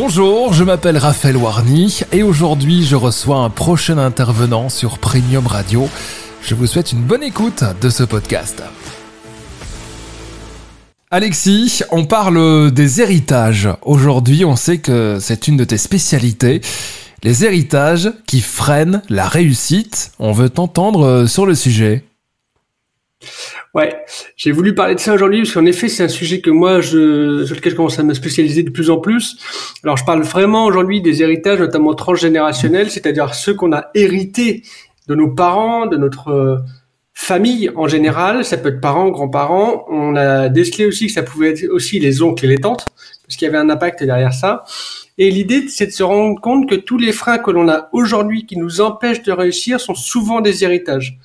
Bonjour, je m'appelle Raphaël Warny et aujourd'hui je reçois un prochain intervenant sur Premium Radio. Je vous souhaite une bonne écoute de ce podcast. Alexis, on parle des héritages. Aujourd'hui, on sait que c'est une de tes spécialités. Les héritages qui freinent la réussite. On veut t'entendre sur le sujet. Ouais, j'ai voulu parler de ça aujourd'hui parce qu'en effet, c'est un sujet que moi, je, sur lequel je commence à me spécialiser de plus en plus. Alors, je parle vraiment aujourd'hui des héritages, notamment transgénérationnels, c'est-à-dire ceux qu'on a hérités de nos parents, de notre euh, famille en général. Ça peut être parents, grands-parents. On a décelé aussi que ça pouvait être aussi les oncles et les tantes, parce qu'il y avait un impact derrière ça. Et l'idée, c'est de se rendre compte que tous les freins que l'on a aujourd'hui qui nous empêchent de réussir sont souvent des héritages.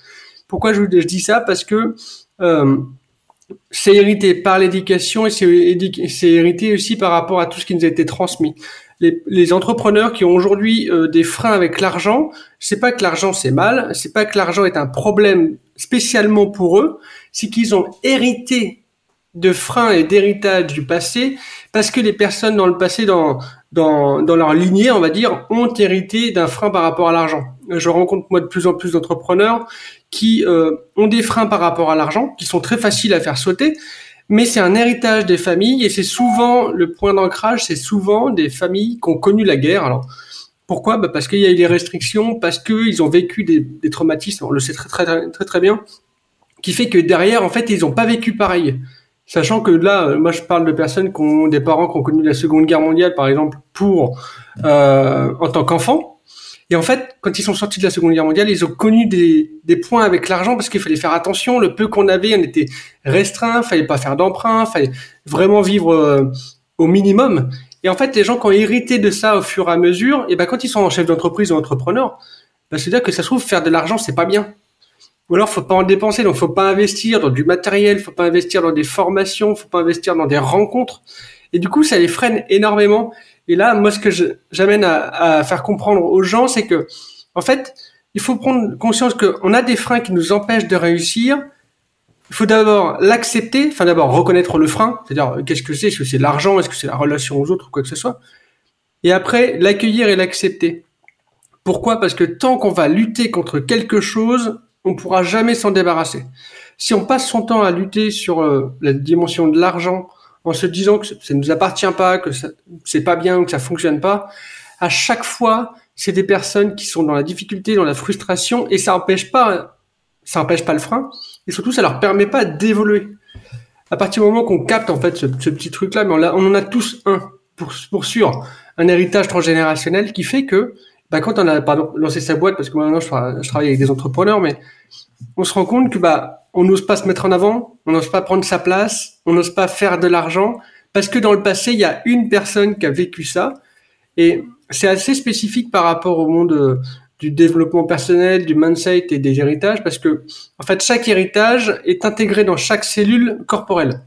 Pourquoi je, je dis ça? Parce que euh, c'est hérité par l'éducation et c'est hérité aussi par rapport à tout ce qui nous a été transmis. Les, entrepreneurs qui ont aujourd'hui euh, des freins avec l'argent, c'est pas que l'argent c'est mal, c'est pas que l'argent est un problème spécialement pour eux, c'est qu'ils ont hérité de freins et d'héritage du passé parce que les personnes dans le passé, dans, dans, dans leur lignée, on va dire, ont hérité d'un frein par rapport à l'argent. Je rencontre moi de plus en plus d'entrepreneurs qui euh, ont des freins par rapport à l'argent, qui sont très faciles à faire sauter, mais c'est un héritage des familles et c'est souvent le point d'ancrage, c'est souvent des familles qui ont connu la guerre. Alors pourquoi? Bah Parce qu'il y a eu des restrictions, parce qu'ils ont vécu des, des, traumatismes, on le sait très très très très bien, qui fait que derrière, en fait, ils n'ont pas vécu pareil. Sachant que là, euh, moi, je parle de personnes qui ont des parents qui ont connu la Seconde Guerre mondiale, par exemple, pour euh, en tant qu'enfants. Et en fait, quand ils sont sortis de la Seconde Guerre mondiale, ils ont connu des, des points avec l'argent parce qu'il fallait faire attention. Le peu qu'on avait, on était restreint, fallait pas faire d'emprunt, fallait vraiment vivre euh, au minimum. Et en fait, les gens qui ont hérité de ça au fur et à mesure, et ben quand ils sont en chef d'entreprise ou entrepreneur, ben c'est-à-dire que ça se trouve faire de l'argent, c'est pas bien. Ou alors, faut pas en dépenser, donc faut pas investir dans du matériel, faut pas investir dans des formations, faut pas investir dans des rencontres. Et du coup, ça les freine énormément. Et là, moi, ce que j'amène à, faire comprendre aux gens, c'est que, en fait, il faut prendre conscience qu'on a des freins qui nous empêchent de réussir. Il faut d'abord l'accepter, enfin d'abord reconnaître le frein, c'est-à-dire qu'est-ce que c'est, est-ce que c'est l'argent, est-ce que c'est la relation aux autres, ou quoi que ce soit? Et après, l'accueillir et l'accepter. Pourquoi? Parce que tant qu'on va lutter contre quelque chose, on pourra jamais s'en débarrasser. Si on passe son temps à lutter sur euh, la dimension de l'argent, en se disant que ça ne nous appartient pas, que c'est pas bien, que ça fonctionne pas, à chaque fois, c'est des personnes qui sont dans la difficulté, dans la frustration, et ça empêche pas, ça empêche pas le frein, et surtout, ça leur permet pas d'évoluer. À partir du moment qu'on capte en fait ce, petit truc-là, mais on, on, en a tous un pour, pour sûr, un héritage transgénérationnel qui fait que, bah, quand on a lancé sa boîte, parce que maintenant je, je travaille avec des entrepreneurs, mais on se rend compte que bah on n'ose pas se mettre en avant, on n'ose pas prendre sa place, on n'ose pas faire de l'argent, parce que dans le passé, il y a une personne qui a vécu ça, et c'est assez spécifique par rapport au monde euh, du développement personnel, du mindset et des héritages, parce que en fait, chaque héritage est intégré dans chaque cellule corporelle.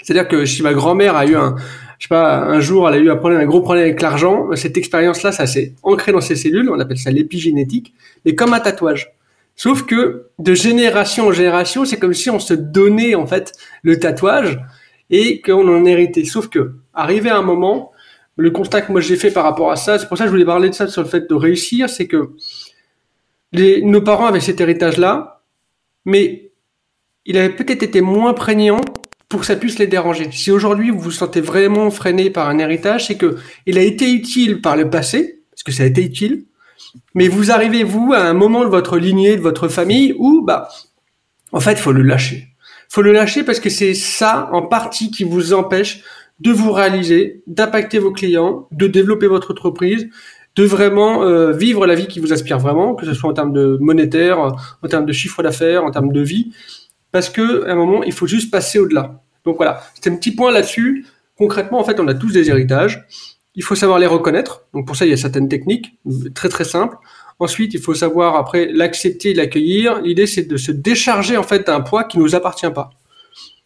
C'est-à-dire que si ma grand-mère a eu un, je sais pas, un jour, elle a eu un problème, un gros problème avec l'argent, cette expérience-là, ça s'est ancré dans ses cellules, on appelle ça l'épigénétique, mais comme un tatouage. Sauf que de génération en génération, c'est comme si on se donnait en fait le tatouage et qu'on en héritait. Sauf que, arrivé à un moment, le constat que moi j'ai fait par rapport à ça, c'est pour ça que je voulais parler de ça sur le fait de réussir, c'est que les, nos parents avaient cet héritage-là, mais il avait peut-être été moins prégnant pour que ça puisse les déranger. Si aujourd'hui vous vous sentez vraiment freiné par un héritage, c'est que il a été utile par le passé, parce que ça a été utile, mais vous arrivez, vous, à un moment de votre lignée, de votre famille, où, bah, en fait, il faut le lâcher. Il faut le lâcher parce que c'est ça, en partie, qui vous empêche de vous réaliser, d'impacter vos clients, de développer votre entreprise, de vraiment euh, vivre la vie qui vous aspire vraiment, que ce soit en termes de monétaire, en termes de chiffre d'affaires, en termes de vie, parce que à un moment, il faut juste passer au-delà. Donc voilà, c'était un petit point là-dessus. Concrètement, en fait, on a tous des héritages. Il faut savoir les reconnaître. Donc pour ça, il y a certaines techniques très très simples. Ensuite, il faut savoir après l'accepter, l'accueillir. L'idée, c'est de se décharger en fait d'un poids qui nous appartient pas.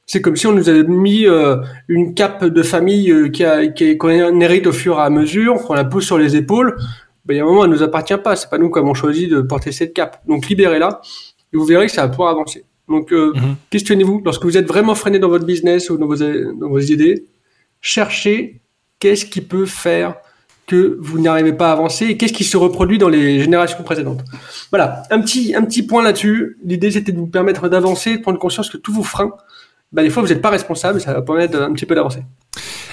C'est comme si on nous avait mis euh, une cape de famille euh, qui a, qu'on hérite au fur et à mesure, qu'on la pose sur les épaules. Ben, il y a un moment, elle nous appartient pas. C'est pas nous qui avons choisi de porter cette cape. Donc libérez-la et vous verrez que ça va pouvoir avancer. Donc euh, mhm. questionnez-vous lorsque vous êtes vraiment freiné dans votre business ou dans vos, dans vos idées, cherchez qu'est-ce qui peut faire que vous n'arrivez pas à avancer et qu'est-ce qui se reproduit dans les générations précédentes. Voilà, un petit, un petit point là-dessus. L'idée, c'était de vous permettre d'avancer, de prendre conscience que tous vos freins, bah, des fois, vous n'êtes pas responsable, ça va permettre un petit peu d'avancer.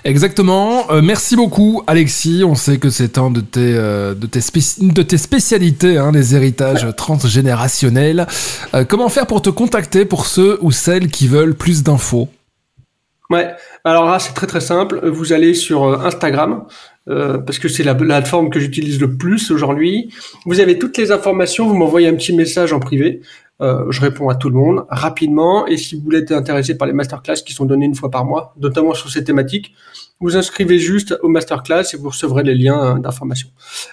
Exactement. Euh, merci beaucoup, Alexis. On sait que c'est un de tes, euh, de tes, de tes spécialités, hein, les héritages transgénérationnels. Euh, comment faire pour te contacter pour ceux ou celles qui veulent plus d'infos? Ouais, alors là c'est très très simple. Vous allez sur Instagram parce que c'est la plateforme que j'utilise le plus aujourd'hui. Vous avez toutes les informations. Vous m'envoyez un petit message en privé. Euh, je réponds à tout le monde rapidement. Et si vous voulez être intéressé par les masterclass qui sont données une fois par mois, notamment sur ces thématiques, vous inscrivez juste au masterclass et vous recevrez les liens d'information.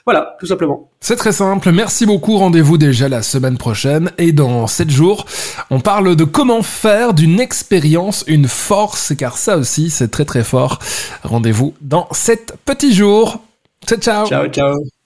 Voilà, tout simplement. C'est très simple. Merci beaucoup. Rendez-vous déjà la semaine prochaine. Et dans 7 jours, on parle de comment faire d'une expérience une force, car ça aussi, c'est très très fort. Rendez-vous dans 7 petits jours. Ciao, ciao. Ciao, ciao.